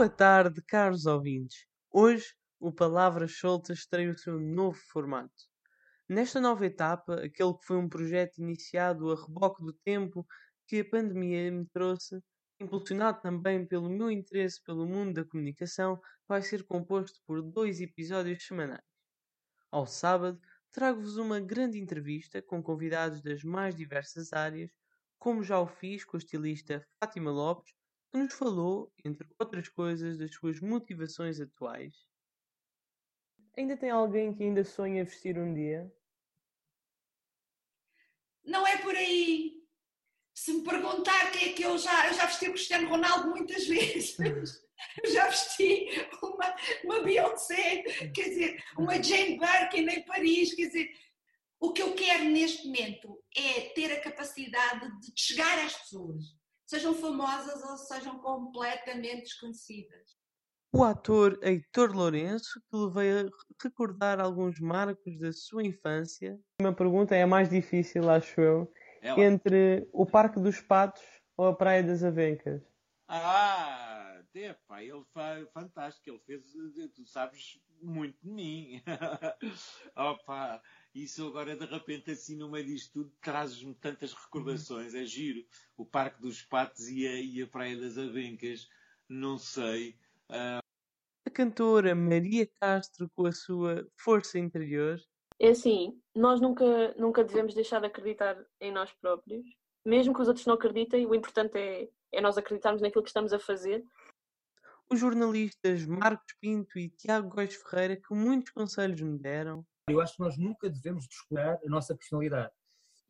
Boa tarde, caros ouvintes. Hoje o Palavras Soltas estreia o seu novo formato. Nesta nova etapa, aquele que foi um projeto iniciado a reboque do tempo que a pandemia me trouxe, impulsionado também pelo meu interesse pelo mundo da comunicação, vai ser composto por dois episódios semanais. Ao sábado, trago-vos uma grande entrevista com convidados das mais diversas áreas, como já o fiz com a estilista Fátima Lopes, que nos falou, entre outras coisas, das suas motivações atuais. Ainda tem alguém que ainda sonha vestir um dia? Não é por aí. Se me perguntar quem é que eu já, eu já vesti o Cristiano Ronaldo muitas vezes. Eu já vesti uma, uma Beyoncé, quer dizer, uma Jane Birkin em Paris, quer dizer, o que eu quero neste momento é ter a capacidade de chegar às pessoas, sejam famosas ou sejam completamente desconhecidas. O ator Heitor Lourenço, que lhe veio recordar alguns marcos da sua infância. Uma pergunta é a mais difícil, acho eu, Ela. entre o Parque dos Patos ou a Praia das Avencas. Ah, é, pá, ele foi fantástico. Ele fez, tu sabes, muito de mim. Opa, isso agora de repente assim no meio disto tudo trazes-me tantas recordações. É giro. O Parque dos Patos e a, e a Praia das Avencas, não sei. A cantora Maria Castro, com a sua força interior, É assim, nós nunca, nunca devemos deixar de acreditar em nós próprios. Mesmo que os outros não acreditem, o importante é, é nós acreditarmos naquilo que estamos a fazer. os jornalistas Marcos Pinto e Tiago Góis Ferreira, que muitos conselhos me deram, Eu acho que nós nunca devemos descurar a nossa personalidade.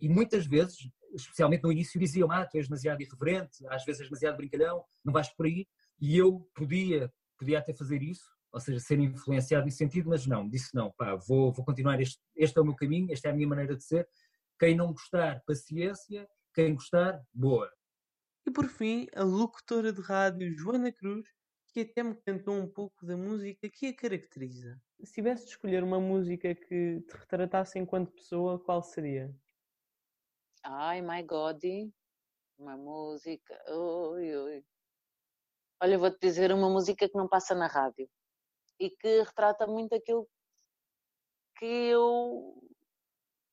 E muitas vezes, especialmente no início, diziam: Ah, tu és demasiado irreverente, às vezes és demasiado brincalhão, não vais por aí. E eu podia, podia até fazer isso, ou seja, ser influenciado nesse sentido, mas não, disse não, pá, vou, vou continuar, este, este é o meu caminho, esta é a minha maneira de ser. Quem não gostar, paciência, quem gostar, boa. e por fim a locutora de rádio Joana Cruz, que até me cantou um pouco da música que a caracteriza. Se tivesse de escolher uma música que te retratasse enquanto pessoa, qual seria? Ai, my God, uma música. Ui, ui. Olha, vou-te dizer uma música que não passa na rádio e que retrata muito aquilo que eu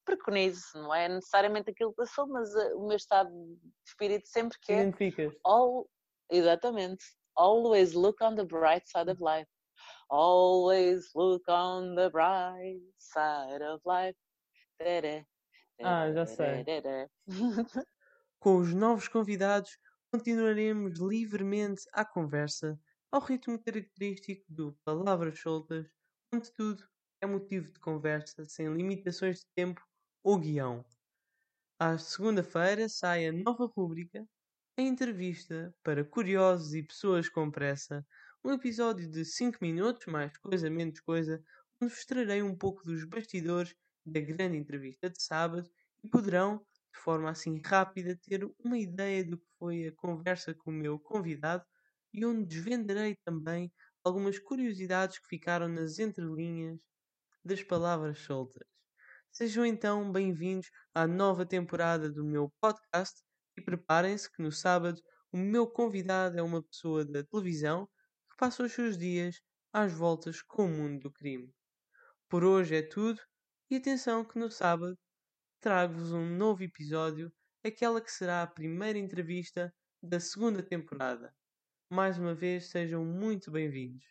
preconizo, não é necessariamente aquilo que eu sou, mas eh, o meu estado de espírito sempre que é Identificas? all, exatamente, always look on the bright side of life. Always look on the bright side of life. Ah, já sei. Com os novos convidados, continuaremos livremente à conversa, ao ritmo característico do Palavras Soltas, onde tudo é motivo de conversa, sem limitações de tempo ou guião. À segunda-feira sai a nova rúbrica, a entrevista para curiosos e pessoas com pressa, um episódio de 5 minutos, mais coisa menos coisa, onde vos trarei um pouco dos bastidores da grande entrevista de sábado e poderão de forma assim rápida, ter uma ideia do que foi a conversa com o meu convidado e onde desvendarei também algumas curiosidades que ficaram nas entrelinhas das palavras soltas. Sejam então bem-vindos à nova temporada do meu podcast e preparem-se que no sábado o meu convidado é uma pessoa da televisão que passa os seus dias às voltas com o mundo do crime. Por hoje é tudo e atenção que no sábado trago-vos um novo episódio, aquela que será a primeira entrevista da segunda temporada. Mais uma vez, sejam muito bem-vindos.